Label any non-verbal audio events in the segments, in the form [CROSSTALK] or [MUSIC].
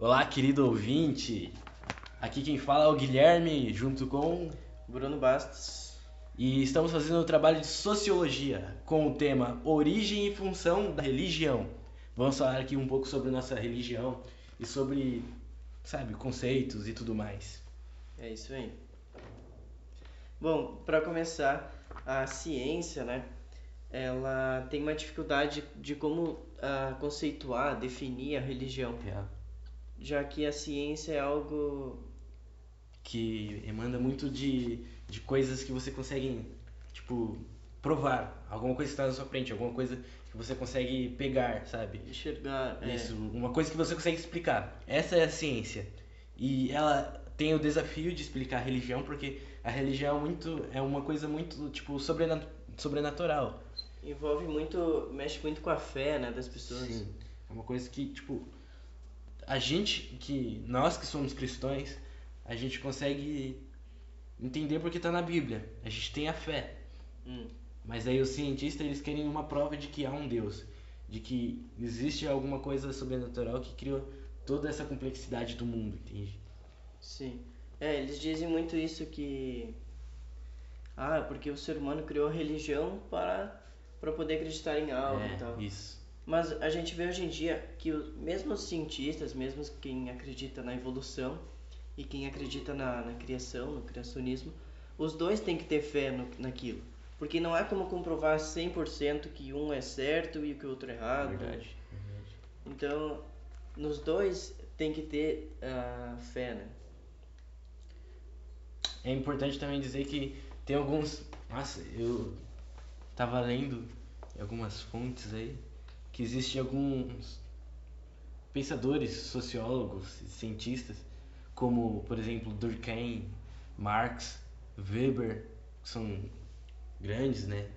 Olá, querido ouvinte. Aqui quem fala é o Guilherme, junto com Bruno Bastos. e estamos fazendo um trabalho de sociologia com o tema Origem e função da religião. Vamos falar aqui um pouco sobre nossa religião e sobre, sabe, conceitos e tudo mais. É isso aí. Bom, para começar, a ciência, né? Ela tem uma dificuldade de como ah, conceituar, definir a religião, É, já que a ciência é algo que emana muito de, de coisas que você consegue, tipo, provar. Alguma coisa que está na sua frente, alguma coisa que você consegue pegar, sabe? enxergar. é, Isso, uma coisa que você consegue explicar. Essa é a ciência. E ela tem o desafio de explicar a religião, porque a religião é muito é uma coisa muito tipo sobrena- sobrenatural. envolve muito, mexe muito com a fé, né, das pessoas. Sim. É uma coisa que tipo a gente que nós que somos cristãos, a gente consegue entender porque está na Bíblia. A gente tem a fé. Hum, Mas aí os cientistas eles querem uma prova de que há um Deus, de que existe alguma coisa sobrenatural que criou toda essa complexidade do mundo, entende? sim. É, eles dizem muito isso que ah, porque o ser humano criou a religião para para poder acreditar em algo e tal. É, isso. Mas a gente vê hoje em dia que o- mesmo os cientistas, mesmo quem acredita na evolução e quem acredita na, na criação, no criacionismo, os dois têm que ter fé no, naquilo. Porque não há como comprovar 100% que um é certo e que o outro é errado. Verdade. Então, nos dois tem que ter a fé, né? É importante também dizer que tem alguns. Nossa, eu tava lendo algumas fontes aí que existem alguns pensadores, sociólogos cientistas, como, por exemplo, Durkheim, Marx, Weber, que são grandes, né,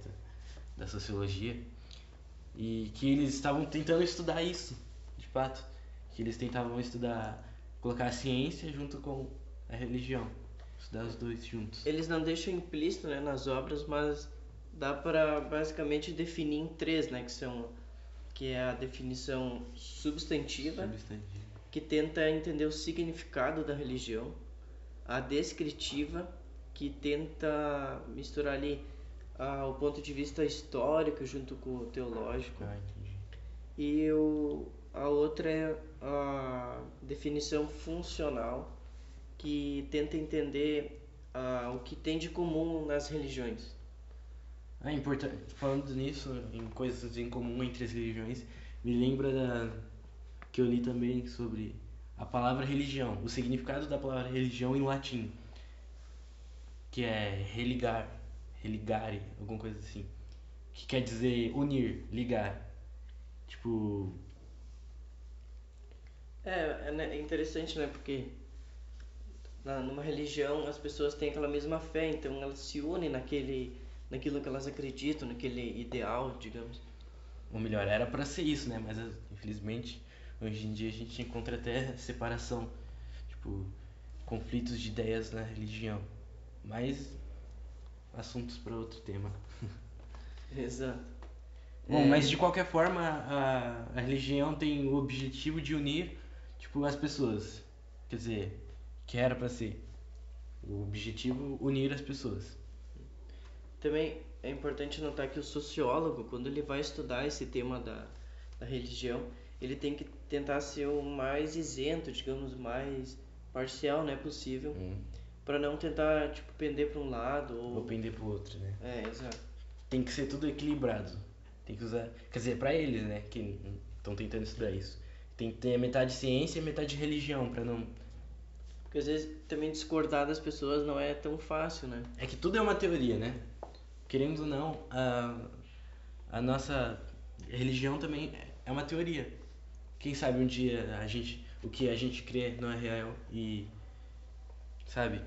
da sociologia, e que eles estavam tentando estudar isso, de fato, que eles tentavam estudar, colocar a ciência junto com a religião, estudar os dois juntos. Eles não deixam implícito né, nas obras, mas dá para basicamente definir em três, né? Que são que é a definição substantiva, Substantivo. que tenta entender o significado da religião, a descritiva, que tenta misturar ali ah, o ponto de vista histórico junto com o teológico, Ah, e o, a outra é a definição funcional, que tenta entender ah, o que tem de comum nas religiões. Ah, importante. Falando nisso, em coisas em comum entre as religiões, me lembra da que eu li também sobre a palavra religião, o significado da palavra religião em latim, que é religar, religare, alguma coisa assim, que quer dizer unir, ligar. Tipo, É, é né, é interessante, né? Porque na, numa religião as pessoas têm aquela mesma fé, então elas se unem naquele, naquilo que elas acreditam, naquele ideal, digamos. ou melhor, era pra ser isso, né? Mas infelizmente hoje em dia a gente encontra até separação, tipo, conflitos de ideias na religião. Mas assuntos para outro tema. [LAUGHS] Exato. Bom, É. mas de qualquer forma, a, a religião tem o objetivo de unir, tipo, as pessoas. Quer dizer, que era pra ser. O objetivo unir as pessoas. Também é importante notar que o sociólogo, quando ele vai estudar esse tema da, da religião, ele tem que tentar ser o mais isento, digamos, mais parcial, né, possível, Hum. para não tentar, tipo, pender para um lado ou... Ou pender pro outro, né? É, exato. Tem que ser tudo equilibrado. Tem que usar. Quer dizer, pra eles, né? Que estão tentando estudar isso. Tem que ter metade ciência e metade religião, pra não. Porque às vezes também discordar das pessoas não é tão fácil, né? É que tudo é uma teoria, né? Querendo ou não, a, a nossa religião também é uma teoria. Quem sabe um dia a gente, o que a gente crê não é real e, sabe,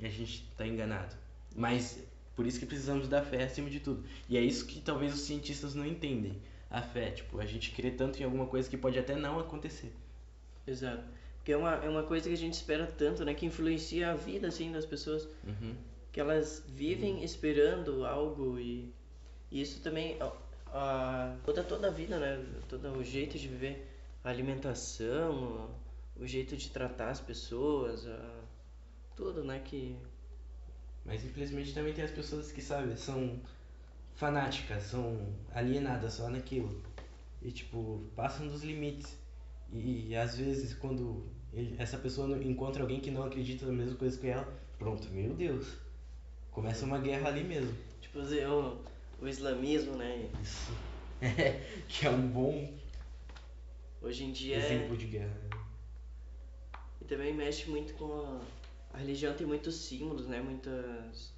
e a gente tá enganado. Mas por isso que precisamos da fé acima de tudo. E é isso que talvez os cientistas não entendem. A fé, tipo, a gente crê tanto em alguma coisa que pode até não acontecer. Exato. Porque é uma, é uma coisa que a gente espera tanto, né? Que influencia a vida, assim, das pessoas. Uhum. Que elas vivem esperando algo e, e isso também a, muda toda a vida, né? Todo o jeito de viver. A alimentação, o jeito de tratar as pessoas, a, tudo, né? Que Mas infelizmente também tem as pessoas que, sabe, são fanáticas, são alienadas só naquilo. E tipo, passam dos limites. E, e às vezes quando ele- essa pessoa encontra alguém que não acredita na mesma coisa que ela, pronto, meu Deus. Começa uma guerra ali mesmo. tipo o, o islamismo, né? Isso. É, [LAUGHS] que é um bom Hoje em dia é, exemplo de guerra. e também mexe muito com a, a religião tem muitos símbolos, né? Muitas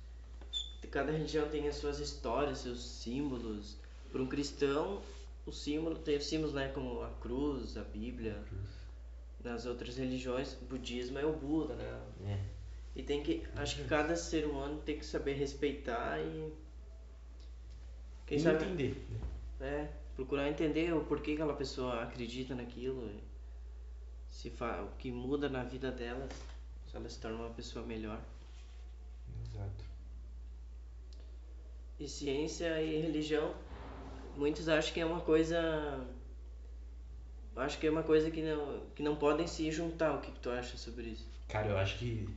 cada religião tem as suas histórias, seus símbolos. Para um cristão, o símbolo tem os símbolos, né, como a cruz, a Bíblia. Nas outras religiões, o budismo é o Buda, né? É. E tem que, acho que cada ser humano tem que saber respeitar e quem E sabe entender. né? É, procurar entender o porquê que aquela pessoa acredita naquilo, se fa... o que muda na vida dela, se ela se torna uma pessoa melhor. Exato. E ciência e religião, muitos acham que é uma coisa. Acho que é uma coisa que não, que não podem se juntar. O que, que tu acha sobre isso? Cara, eu acho que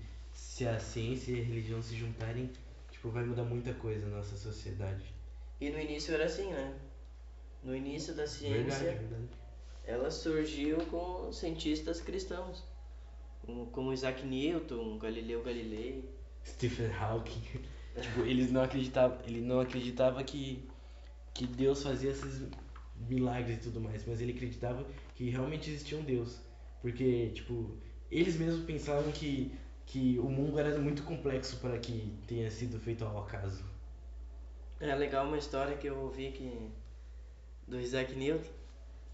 se a ciência e a religião se juntarem, tipo, vai mudar muita coisa na nossa sociedade. E no início era assim, né? No início da ciência, Verdade, verdade. ela surgiu com cientistas cristãos, como- Isaac Newton, Galileu Galilei. Stephen Hawking. [LAUGHS] tipo, eles não acreditavam, ele não acreditava que que Deus fazia esses milagres e tudo mais, mas ele acreditava que realmente existia um Deus, porque tipo, eles mesmos pensavam que que o mundo era muito complexo para que tenha sido feito ao acaso. É legal uma história que eu ouvi que do Isaac Newton,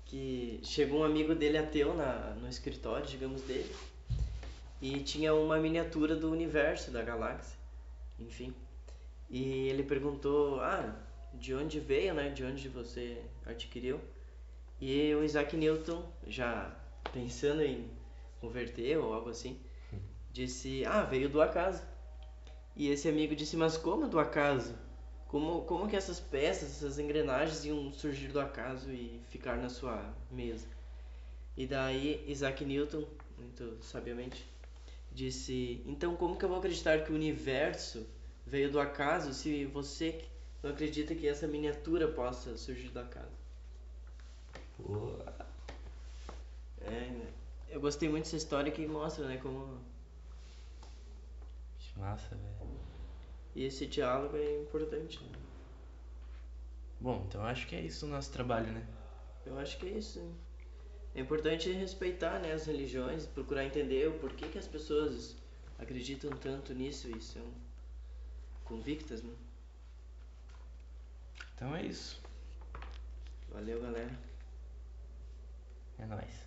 que chegou um amigo dele ateu na, no escritório, digamos, dele, e tinha uma miniatura do universo, da galáxia, enfim. E ele perguntou, ah, de onde veio, né? De onde você adquiriu? E o Isaac Newton, já pensando em converter ou algo assim, disse, ah, veio do acaso. E esse amigo disse, mas como do acaso? Como, como que essas peças, essas engrenagens iam surgir do acaso e ficar na sua mesa? E daí Isaac Newton, muito sabiamente, disse: Então, como que eu vou acreditar que o universo veio do acaso se você não acredita que essa miniatura possa surgir do acaso? Pô, É, eu gostei muito dessa história que mostra, né, como massa, velho. e esse diálogo é importante. né? Bom, então acho que é isso o nosso trabalho, né? Eu acho que é isso. hein? É importante respeitar né, as religiões, procurar entender o porquê que as pessoas acreditam tanto nisso e são convictas, né? Então é isso. Valeu, galera. É nóis.